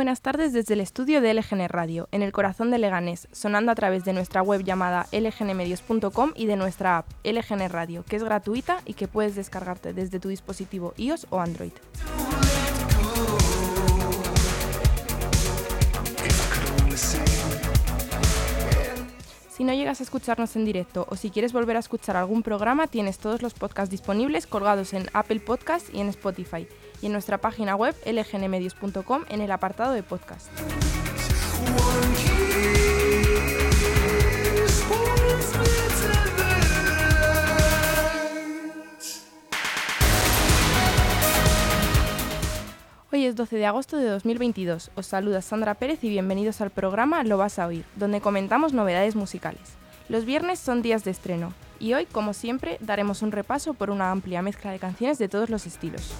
buenas tardes desde el estudio de LGN Radio, en el corazón de Leganés, sonando a través de nuestra web llamada lgnmedios.com y de nuestra app LGN Radio, que es gratuita y que puedes descargarte desde tu dispositivo iOS o Android. Si no llegas a escucharnos en directo o si quieres volver a escuchar algún programa, tienes todos los podcasts disponibles colgados en Apple Podcasts y en Spotify y en nuestra página web lgnmedios.com en el apartado de podcast. Hoy es 12 de agosto de 2022. Os saluda Sandra Pérez y bienvenidos al programa Lo vas a oír, donde comentamos novedades musicales. Los viernes son días de estreno y hoy, como siempre, daremos un repaso por una amplia mezcla de canciones de todos los estilos.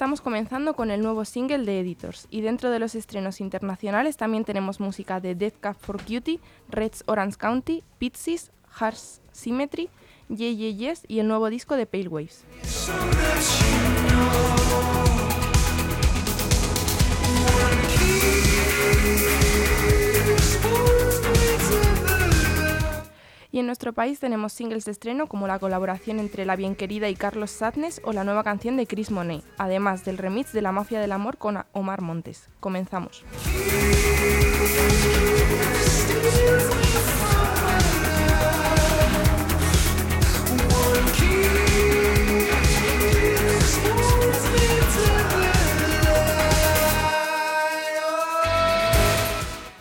Estamos comenzando con el nuevo single de Editors y dentro de los estrenos internacionales también tenemos música de Death Cab for Cutie, Reds Orange County, Pixies, Harsh Symmetry, Yeah Yeah Yes y el nuevo disco de Pale Waves. Y en nuestro país tenemos singles de estreno como la colaboración entre La Bien Querida y Carlos Sadness o la nueva canción de Chris Monet, además del remix de La Mafia del Amor con Omar Montes. Comenzamos.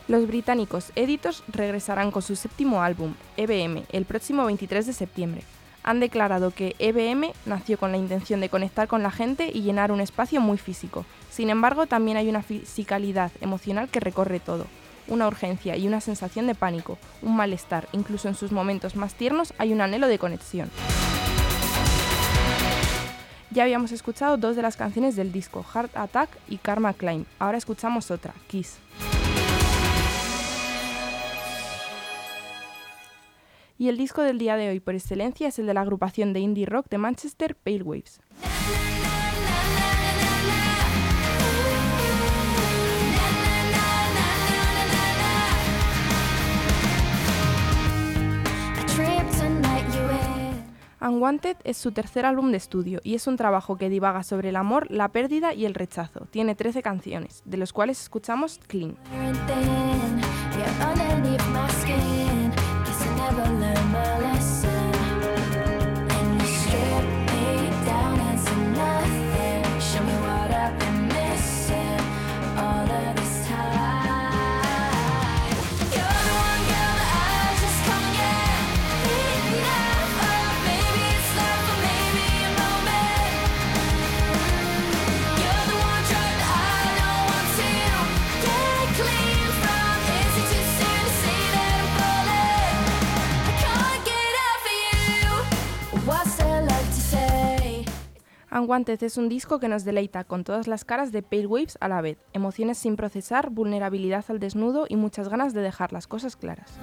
Los británicos Editors regresarán con su séptimo álbum, EBM, el próximo 23 de septiembre. Han declarado que EBM nació con la intención de conectar con la gente y llenar un espacio muy físico. Sin embargo, también hay una fisicalidad emocional que recorre todo, una urgencia y una sensación de pánico, un malestar, incluso en sus momentos más tiernos hay un anhelo de conexión. Ya habíamos escuchado dos de las canciones del disco, Heart Attack y Karma Climb. Ahora escuchamos otra, Kiss. Y el disco del día de hoy por excelencia es el de la agrupación de indie rock de Manchester, Pale Waves. Unwanted es su tercer álbum de estudio y es un trabajo que divaga sobre el amor, la pérdida y el rechazo. Tiene 13 canciones, de los cuales escuchamos Clean. never learn my Unwanted es un disco que nos deleita con todas las caras de Pale Waves a la vez, emociones sin procesar, vulnerabilidad al desnudo y muchas ganas de dejar las cosas claras.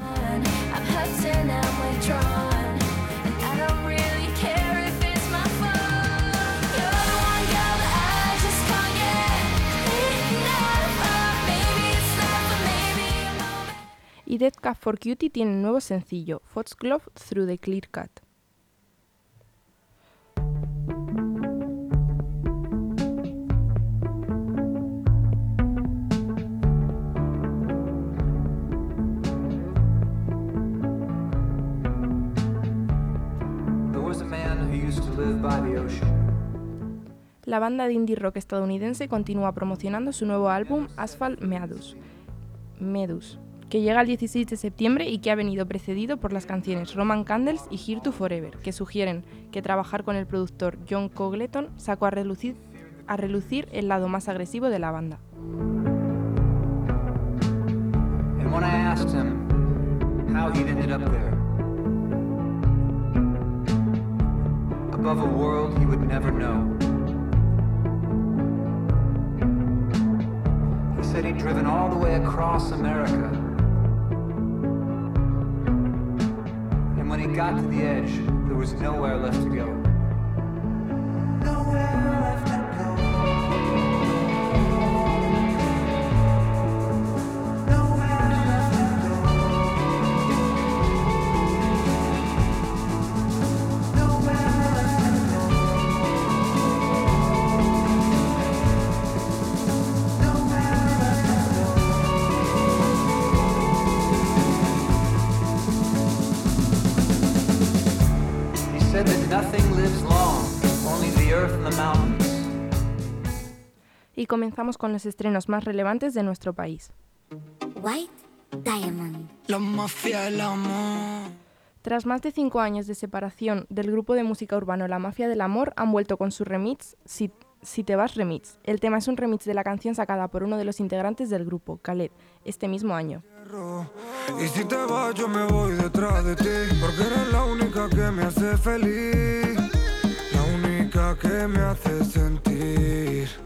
Y Dead Cat for Cutie tiene un nuevo sencillo, Foxglove Through the Clear Cut. La banda de indie rock estadounidense continúa promocionando su nuevo álbum Asphalt Meadows, Medus, que llega el 16 de septiembre y que ha venido precedido por las canciones Roman Candles y Here to Forever, que sugieren que trabajar con el productor John Cogleton sacó a relucir, a relucir el lado más agresivo de la banda. above a world he would never know. He said he'd driven all the way across America. And when he got to the edge, there was nowhere left to go. Y comenzamos con los estrenos más relevantes de nuestro país. White Diamond. La mafia del amor. Tras más de cinco años de separación del grupo de música urbano La Mafia del Amor, han vuelto con su remix Si, Si te vas remix. El tema es un remix de la canción sacada por uno de los integrantes del grupo, Khaled, este mismo año. Y si te vas, yo me voy detrás de ti. Porque eres la única que me hace feliz. La única que me hace sentir.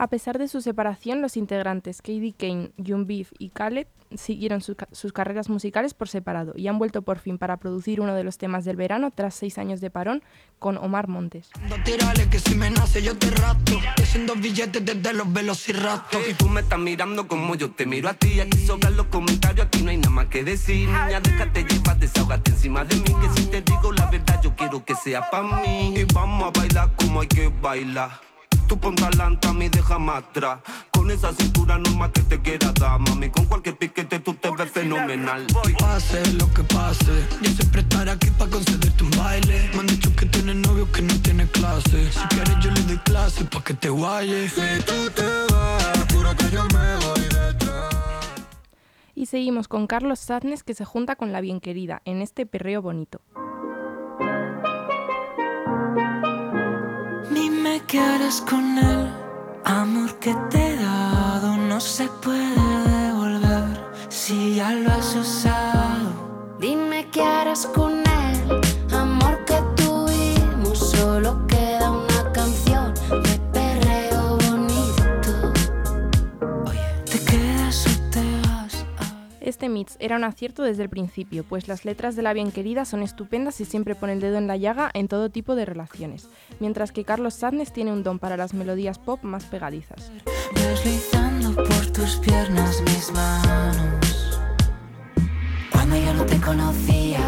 A pesar de su separación, los integrantes Katie Kane, Jun Beef y Khaled siguieron sus carreras musicales por separado y han vuelto por fin para producir uno de los temas del verano tras seis años de parón con Omar Montes. No tirale que si me nace yo te rapto. Haciendo billetes desde los velociraptos. Y tú me estás mirando como yo te miro a ti. Aquí sobran los comentarios, aquí no hay nada más que decir. Niña, déjate llevar, desahógate encima de mí. Que si te digo la verdad, yo quiero que sea pa' mí. Y vamos a bailar como hay que bailar. Tú ponte adelante a mí, déjame atrás. Con esa cintura normal que te quiera dar, mami. Con cualquier piquete tú te ves fenomenal. Pase lo que pase, yo siempre estaré aquí para concederte un baile. Me han dicho que tienes novio que no tiene clase. Si quieres yo le doy clase pa' que te guayes. Si tú te vas, juro que yo me voy detrás. Y seguimos con Carlos Sadness que se junta con la bien querida en este perreo bonito. Qué harás con él. Amor que te he dado no se puede devolver si ya lo has usado. Dime qué harás con Este mix era un acierto desde el principio, pues las letras de la bien querida son estupendas y siempre pone el dedo en la llaga en todo tipo de relaciones, mientras que Carlos Sadness tiene un don para las melodías pop más pegadizas. Deslizando por tus piernas mis manos. Cuando yo no te conocía.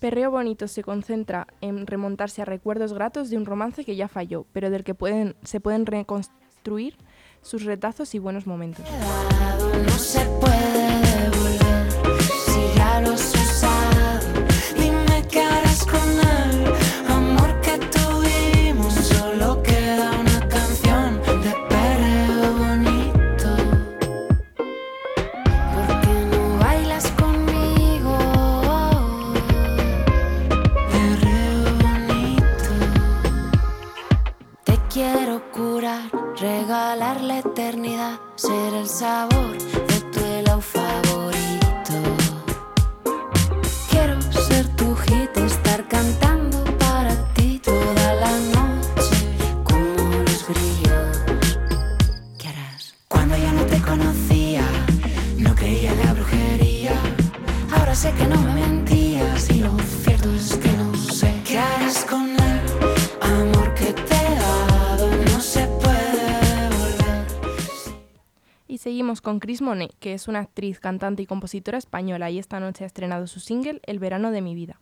Perreo Bonito se concentra en remontarse a recuerdos gratos de un romance que ya falló, pero del que pueden, se pueden reconstruir sus retazos y buenos momentos. No quiero curar, regalar la eternidad, ser el sabor de tu helado favorito. Quiero ser tu hit, estar cantando para ti toda la noche, como los grillos. ¿Qué harás? Cuando yo no te conocía, no creía en la brujería. Ahora sé que no me seguimos con Chris Monet, que es una actriz, cantante y compositora española y esta noche ha estrenado su single El verano de mi vida.